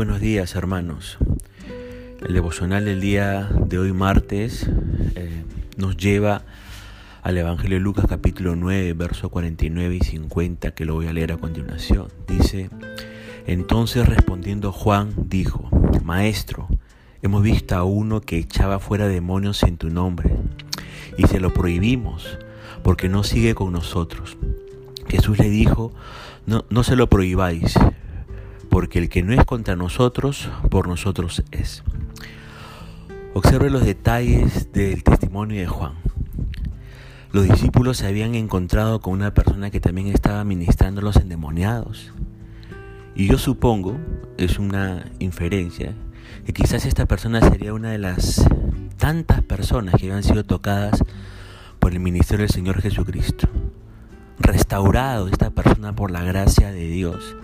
buenos días hermanos. El devocional del día de hoy martes eh, nos lleva al Evangelio de Lucas capítulo 9, versos 49 y 50 que lo voy a leer a continuación. Dice, entonces respondiendo Juan dijo, Maestro, hemos visto a uno que echaba fuera demonios en tu nombre y se lo prohibimos porque no sigue con nosotros. Jesús le dijo, no, no se lo prohibáis porque el que no es contra nosotros, por nosotros es. Observe los detalles del testimonio de Juan. Los discípulos se habían encontrado con una persona que también estaba ministrando a los endemoniados. Y yo supongo, es una inferencia, que quizás esta persona sería una de las tantas personas que habían sido tocadas por el ministerio del Señor Jesucristo. Restaurado esta persona por la gracia de Dios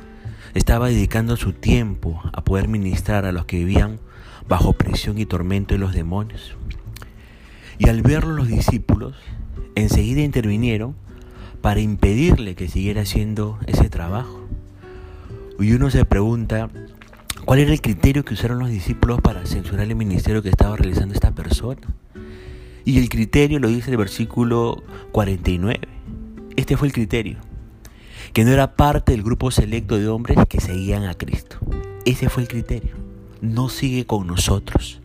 estaba dedicando su tiempo a poder ministrar a los que vivían bajo presión y tormento de los demonios. Y al verlo los discípulos, enseguida intervinieron para impedirle que siguiera haciendo ese trabajo. Y uno se pregunta, ¿cuál era el criterio que usaron los discípulos para censurar el ministerio que estaba realizando esta persona? Y el criterio lo dice el versículo 49. Este fue el criterio que no era parte del grupo selecto de hombres que seguían a Cristo. Ese fue el criterio. No sigue con nosotros.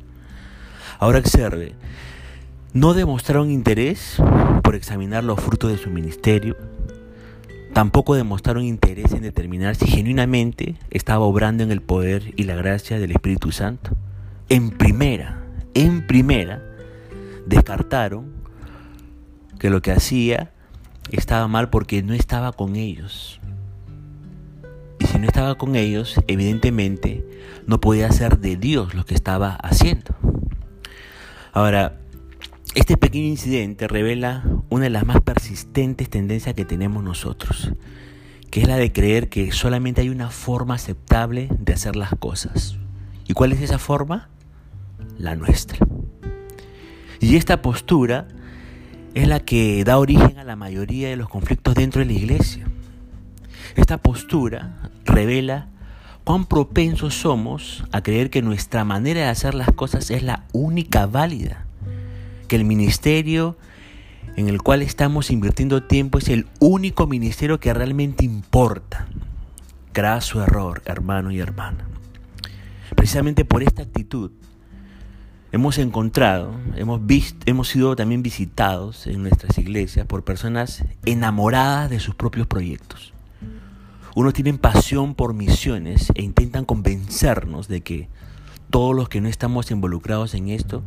Ahora observe, no demostraron interés por examinar los frutos de su ministerio, tampoco demostraron interés en determinar si genuinamente estaba obrando en el poder y la gracia del Espíritu Santo. En primera, en primera, descartaron que lo que hacía estaba mal porque no estaba con ellos. Y si no estaba con ellos, evidentemente no podía ser de Dios lo que estaba haciendo. Ahora, este pequeño incidente revela una de las más persistentes tendencias que tenemos nosotros, que es la de creer que solamente hay una forma aceptable de hacer las cosas. ¿Y cuál es esa forma? La nuestra. Y esta postura es la que da origen a la mayoría de los conflictos dentro de la iglesia. Esta postura revela cuán propensos somos a creer que nuestra manera de hacer las cosas es la única válida, que el ministerio en el cual estamos invirtiendo tiempo es el único ministerio que realmente importa. Graso error, hermano y hermana. Precisamente por esta actitud hemos encontrado, hemos, visto, hemos sido también visitados en nuestras iglesias por personas enamoradas de sus propios proyectos. Unos tienen pasión por misiones e intentan convencernos de que todos los que no estamos involucrados en esto,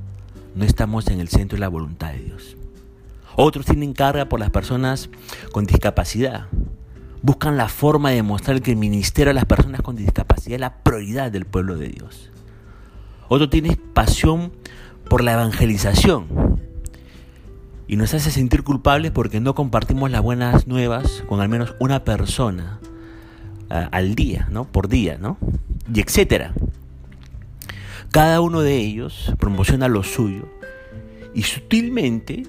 no estamos en el centro de la voluntad de Dios. Otros tienen carga por las personas con discapacidad. Buscan la forma de demostrar que el ministerio a las personas con discapacidad es la prioridad del pueblo de Dios. Otro tiene pasión por la evangelización y nos hace sentir culpables porque no compartimos las buenas nuevas con al menos una persona al día, ¿no? Por día, ¿no? Y etcétera. Cada uno de ellos promociona lo suyo y sutilmente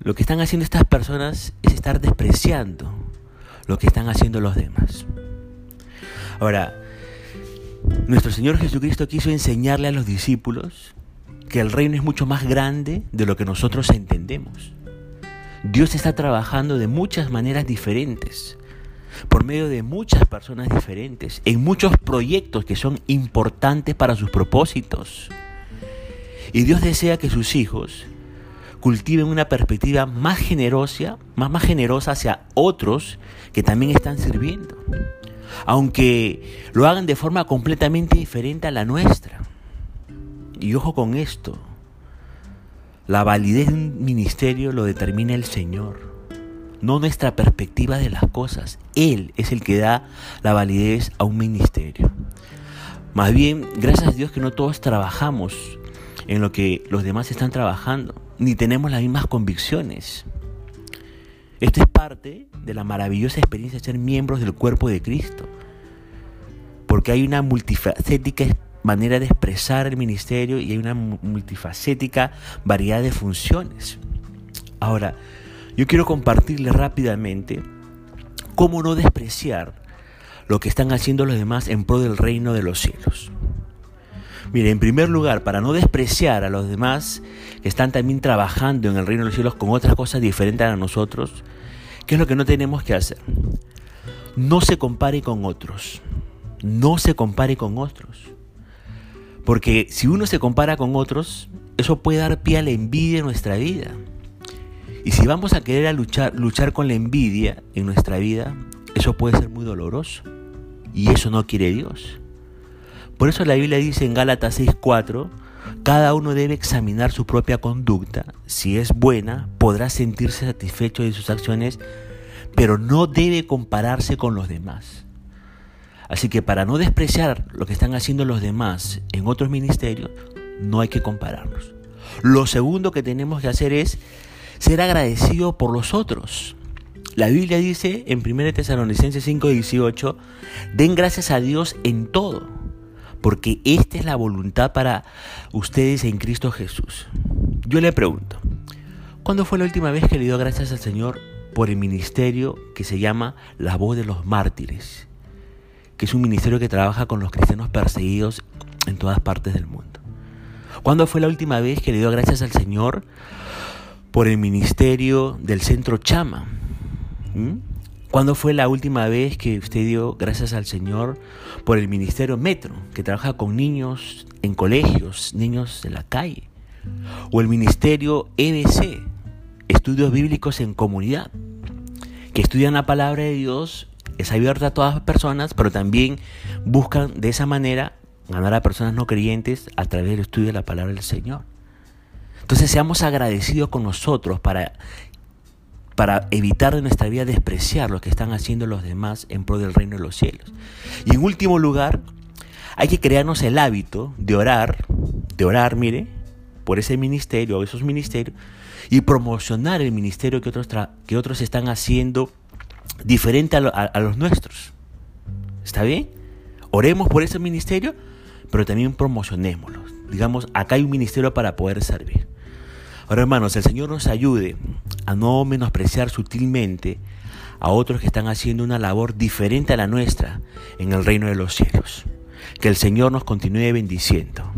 lo que están haciendo estas personas es estar despreciando lo que están haciendo los demás. Ahora, nuestro Señor Jesucristo quiso enseñarle a los discípulos que el reino es mucho más grande de lo que nosotros entendemos. Dios está trabajando de muchas maneras diferentes, por medio de muchas personas diferentes, en muchos proyectos que son importantes para sus propósitos. Y Dios desea que sus hijos cultiven una perspectiva más generosa, más, más generosa hacia otros que también están sirviendo aunque lo hagan de forma completamente diferente a la nuestra. Y ojo con esto, la validez de un ministerio lo determina el Señor, no nuestra perspectiva de las cosas. Él es el que da la validez a un ministerio. Más bien, gracias a Dios que no todos trabajamos en lo que los demás están trabajando, ni tenemos las mismas convicciones. Esto es parte de la maravillosa experiencia de ser miembros del cuerpo de Cristo. Porque hay una multifacética manera de expresar el ministerio y hay una multifacética variedad de funciones. Ahora, yo quiero compartirles rápidamente cómo no despreciar lo que están haciendo los demás en pro del reino de los cielos. Mire, en primer lugar, para no despreciar a los demás que están también trabajando en el reino de los cielos con otras cosas diferentes a nosotros, ¿qué es lo que no tenemos que hacer? No se compare con otros. No se compare con otros. Porque si uno se compara con otros, eso puede dar pie a la envidia en nuestra vida. Y si vamos a querer luchar con la envidia en nuestra vida, eso puede ser muy doloroso. Y eso no quiere Dios. Por eso la Biblia dice en Gálatas 6:4, cada uno debe examinar su propia conducta. Si es buena, podrá sentirse satisfecho de sus acciones, pero no debe compararse con los demás. Así que para no despreciar lo que están haciendo los demás en otros ministerios, no hay que compararnos. Lo segundo que tenemos que hacer es ser agradecido por los otros. La Biblia dice en 1 Tesalonicenses 5:18, den gracias a Dios en todo, porque esta es la voluntad para ustedes en Cristo Jesús. Yo le pregunto, ¿cuándo fue la última vez que le dio gracias al Señor por el ministerio que se llama La Voz de los Mártires? Que es un ministerio que trabaja con los cristianos perseguidos en todas partes del mundo. ¿Cuándo fue la última vez que le dio gracias al Señor por el ministerio del Centro Chama? ¿Mm? ¿Cuándo fue la última vez que usted dio gracias al Señor por el Ministerio Metro, que trabaja con niños en colegios, niños de la calle? O el Ministerio EBC, Estudios Bíblicos en Comunidad, que estudian la palabra de Dios, es abierta a todas las personas, pero también buscan de esa manera ganar a personas no creyentes a través del estudio de la palabra del Señor. Entonces seamos agradecidos con nosotros para, para evitar de nuestra vida despreciar lo que están haciendo los demás en pro del reino de los cielos. Y en último lugar, hay que crearnos el hábito de orar, de orar, mire, por ese ministerio o esos ministerios y promocionar el ministerio que otros, que otros están haciendo diferente a, a los nuestros. ¿Está bien? Oremos por ese ministerio pero también promocionémoslos. Digamos, acá hay un ministerio para poder servir. Ahora, hermanos, el Señor nos ayude a no menospreciar sutilmente a otros que están haciendo una labor diferente a la nuestra en el reino de los cielos. Que el Señor nos continúe bendiciendo.